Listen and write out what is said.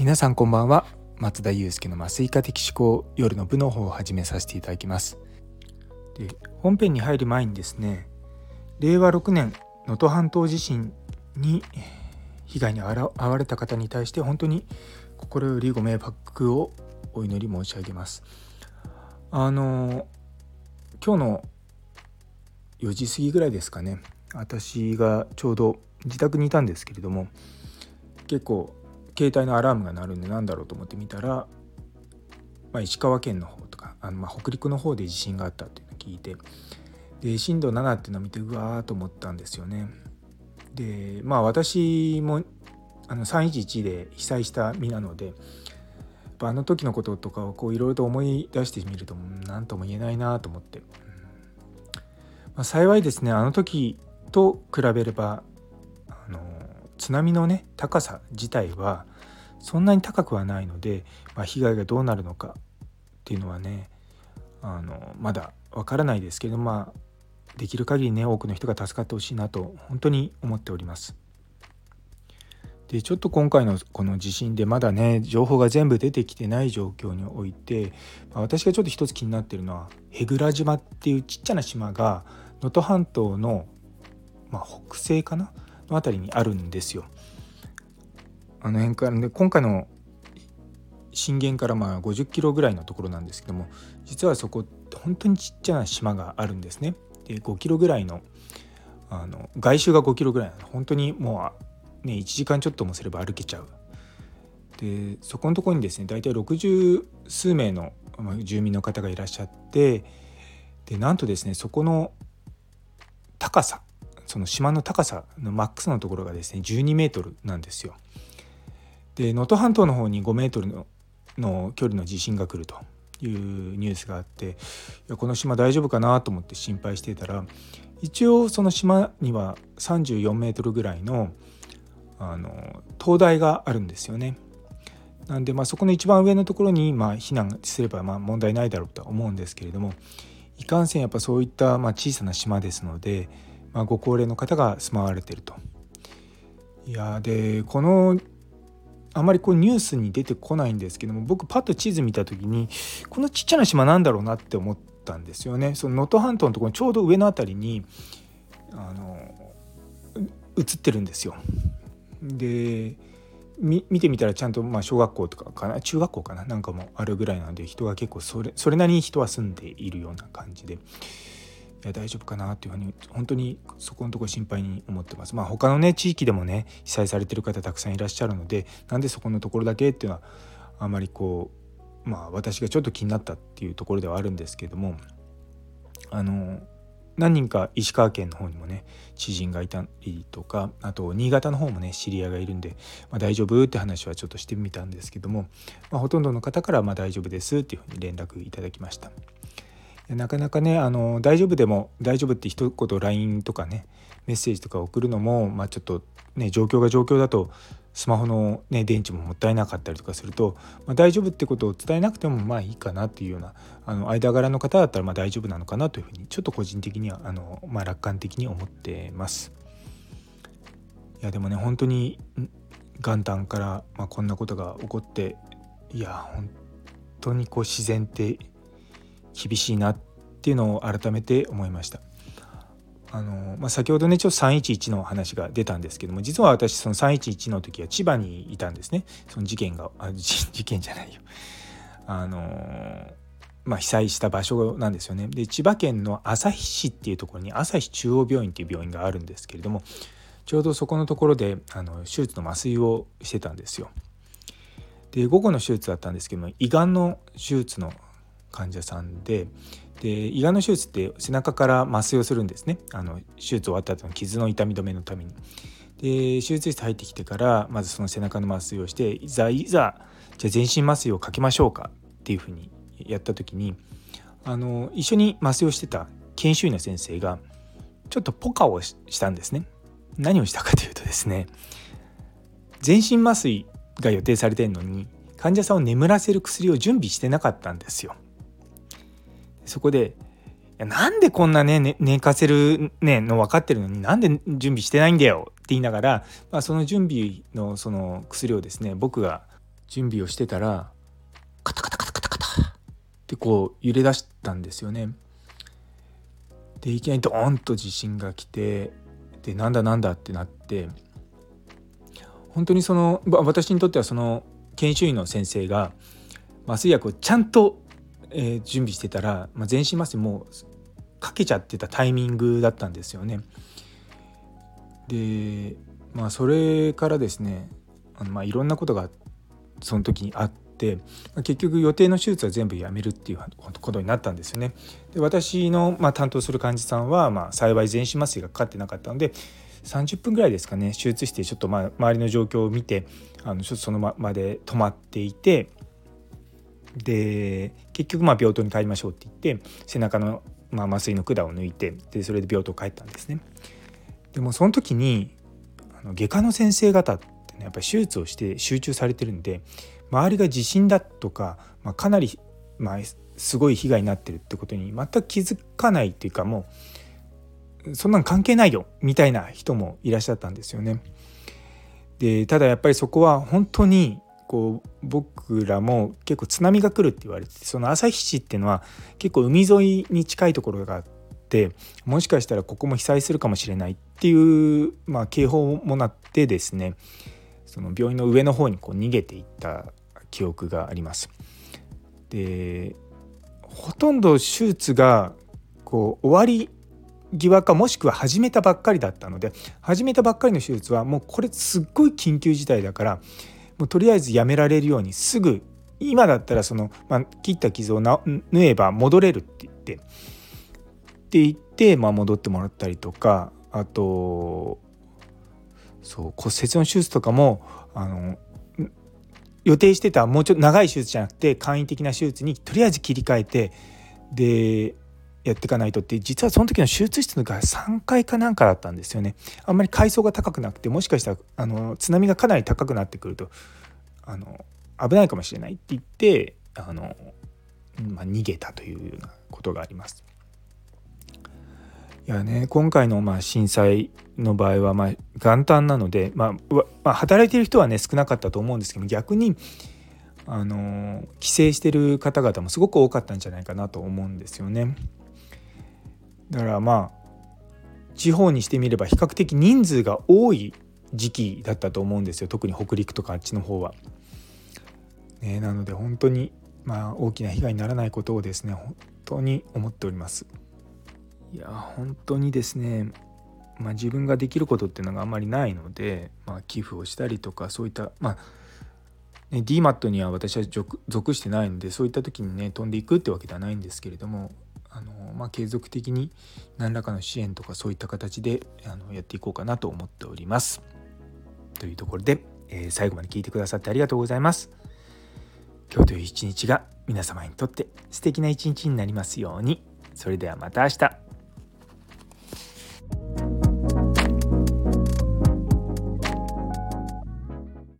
皆さんこんばんは。松田祐介の麻酔科的思考夜の部の方を始めさせていただきます。で本編に入る前にですね令和6年能登半島地震に被害に遭われた方に対して本当に心よりご迷惑をお祈り申し上げます。あの今日の4時過ぎぐらいですかね。私がちょうど自宅にいたんですけれども結構携帯のアラームが鳴るんで何だろうと思って見たら、まあ、石川県の方とかあのまあ北陸の方で地震があったっていうのを聞いてで震度7っていうのを見てうわーと思ったんですよね。でまあ私もあの311で被災した身なのであの時のこととかをいろいろと思い出してみると何とも言えないなと思って、まあ、幸いですねあの時と比べれば津波のね高さ自体はそんなに高くはないので、まあ、被害がどうなるのかっていうのはねあのまだわからないですけどまあできる限りね多くの人が助かってほしいなと本当に思っております。でちょっと今回のこの地震でまだね情報が全部出てきてない状況において、まあ、私がちょっと一つ気になってるのは舳倉島っていうちっちゃな島が能登半島の、まあ、北西かなの辺りにあるんですよ。あの辺からで今回の震源からまあ50キロぐらいのところなんですけども実はそこ本当にちっちゃな島があるんですね。で5キロぐらいのあの外周が5キロぐらいなの本当にもうね1時間ちょっともすれば歩けちゃう。でそこのとこにですね大体60数名の住民の方がいらっしゃってでなんとですねそこの高さその島の高さのマックスのところがですね12メートルなんですよ。で能登半島の方に5メートルのの距離の地震が来るというニュースがあっていやこの島大丈夫かなと思って心配していたら一応その島には34メートルぐらいのあの灯台があるんですよね。なんでまあそこの一番上のところにまあ避難すればまあ問題ないだろうとは思うんですけれどもいかんせんやっぱそういったまあ小さな島ですのでまあ、ご高齢の方が住まわれてると。いやでこのあまりこうニュースに出てこないんですけども僕パッと地図見た時にこのちっちゃな島なんだろうなって思ったんですよね。その能登半島のところちょうど上の辺りにあの映ってるんですよ。で見てみたらちゃんとまあ小学校とかかな中学校かななんかもあるぐらいなんで人が結構それそれなりに人は住んでいるような感じでいや大丈夫かなっていうふうに本当にそこのところ心配に思ってます。まあ他のね地域でもね被災されてる方たくさんいらっしゃるのでなんでそこのところだけっていうのはあまりこうまあ私がちょっと気になったっていうところではあるんですけどもあの何人か石川県の方にもね知人がいたりとかあと新潟の方もね知り合いがいるんで、まあ、大丈夫って話はちょっとしてみたんですけども、まあ、ほとんどの方からま大丈夫ですっていうふうに連絡いただきました。なかなかねあの大丈夫でも大丈夫って一言 LINE とかねメッセージとか送るのも、まあ、ちょっとね状況が状況だとスマホの、ね、電池ももったいなかったりとかすると、まあ、大丈夫ってことを伝えなくてもまあいいかなっていうようなあの間柄の方だったらま大丈夫なのかなというふうにちょっと個人的にはあの、まあ、楽観的に思ってます。いやでもね本当に元旦から、ま、こんなことが起こっていや本当にこう自然って厳しいなっていうのを改めて思いました。あのまあ、先ほどねちょっと311の話が出たんですけども実は私その311の時は千葉にいたんですね。その事件があ 事件じゃないよ。あのまあ、被災した場所なんですよね。で千葉県の旭市っていうところに旭中央病院っていう病院があるんですけれどもちょうどそこのところであの手術の麻酔をしてたんですよ。で午後の手術だったんですけども胃がんの手術の患者さんでで胃がんの手術って背中から麻酔をするんですねあの手術終わった後の傷の痛み止めのために。で手術室入ってきてからまずその背中の麻酔をしていざいざじゃあ全身麻酔をかけましょうかっていうふうにやった時にあの一緒に麻酔をしてた研修医の先生がちょっとポカをしたんですね。何をしたかというとですね全身麻酔が予定されてるのに患者さんを眠らせる薬を準備してなかったんですよ。そこでなんでこんなね寝かせる、ね、の分かってるのになんで準備してないんだよって言いながら、まあ、その準備のその薬をですね僕が準備をしてたらカタカタカタカタカタってこう揺れ出したんですよね。でいきなりドーンと地震が来てでなんだなんだってなって本当にその私にとってはその研修医の先生が麻酔薬をちゃんと、えー、準備してたら、まあ、全身麻酔もうかけちゃってたタイミングだったんですよね。でまあそれからですねあのまあいろんなことがその時にあって、まあ、結局予定の手術は全部やめるっていうことになったんですよね。で私の、まあ、担当する患者さんは、まあ、幸い全身麻酔がかかってなかったので30分ぐらいですかね手術してちょっとまあ周りの状況を見てあのちょっとそのまで止まっていてで結局まあ病棟に帰りましょうって言って背中のまあ麻酔の管を抜いてでそれで病棟帰ったんですね。でもその時にあの外科の先生方ってねやっぱり手術をして集中されてるんで周りが地震だとか、まあ、かなり、まあ、すごい被害になってるってことに全く気づかないっていうかもうそんなん関係ないよみたいな人もいらっしゃったんですよね。でただやっぱりそこは本当にこう僕らも結構津波が来るって言われてその旭市っていうのは結構海沿いに近いところがあってもしかしたらここも被災するかもしれないっていう、まあ、警報もなってですねその病院の上の方にこう逃げていった記憶があります。でほとんど手術がこう終わり際かもしくは始めたばっかりだったので始めたばっかりの手術はもうこれすっごい緊急事態だからもうとりあえずやめられるようにすぐ今だったらその、まあ、切った傷を縫えば戻れるって言ってって言って、まあ、戻ってもらったりとかあとそう骨折の手術とかもあの予定してたもうちょっと長い手術じゃなくて簡易的な手術にとりあえず切り替えてでやっていかないとって実はその時の手術室が3階かなんかだったんですよねあんまり階層が高くなくてもしかしたらあの津波がかなり高くなってくるとあの危ないかもしれないって言ってあの、まあ、逃げたというようなことがあります。いやね今回のまあ震災の場合はまあ元旦なので、まあ、まあ、働いてる人はね少なかったと思うんですけど逆にあの帰省してる方々もすごく多かったんじゃないかなと思うんですよね。だからまあ地方にしてみれば比較的人数が多い時期だったと思うんですよ特に北陸とかあっちの方は。ね、なので本当にまあ大きな被害にならないことをですね本当に思っております。いや本当にですねまあ、自分ができることっていうのがあんまりないので、まあ、寄付をしたりとかそういったまあね、DMAT には私は属してないのでそういった時にね飛んでいくってわけではないんですけれどもあの、まあ、継続的に何らかの支援とかそういった形であのやっていこうかなと思っております。というところで、えー、最後まで聞いてくださってありがとうございます。今日という一日が皆様にとって素敵な一日になりますように。それではまた明日。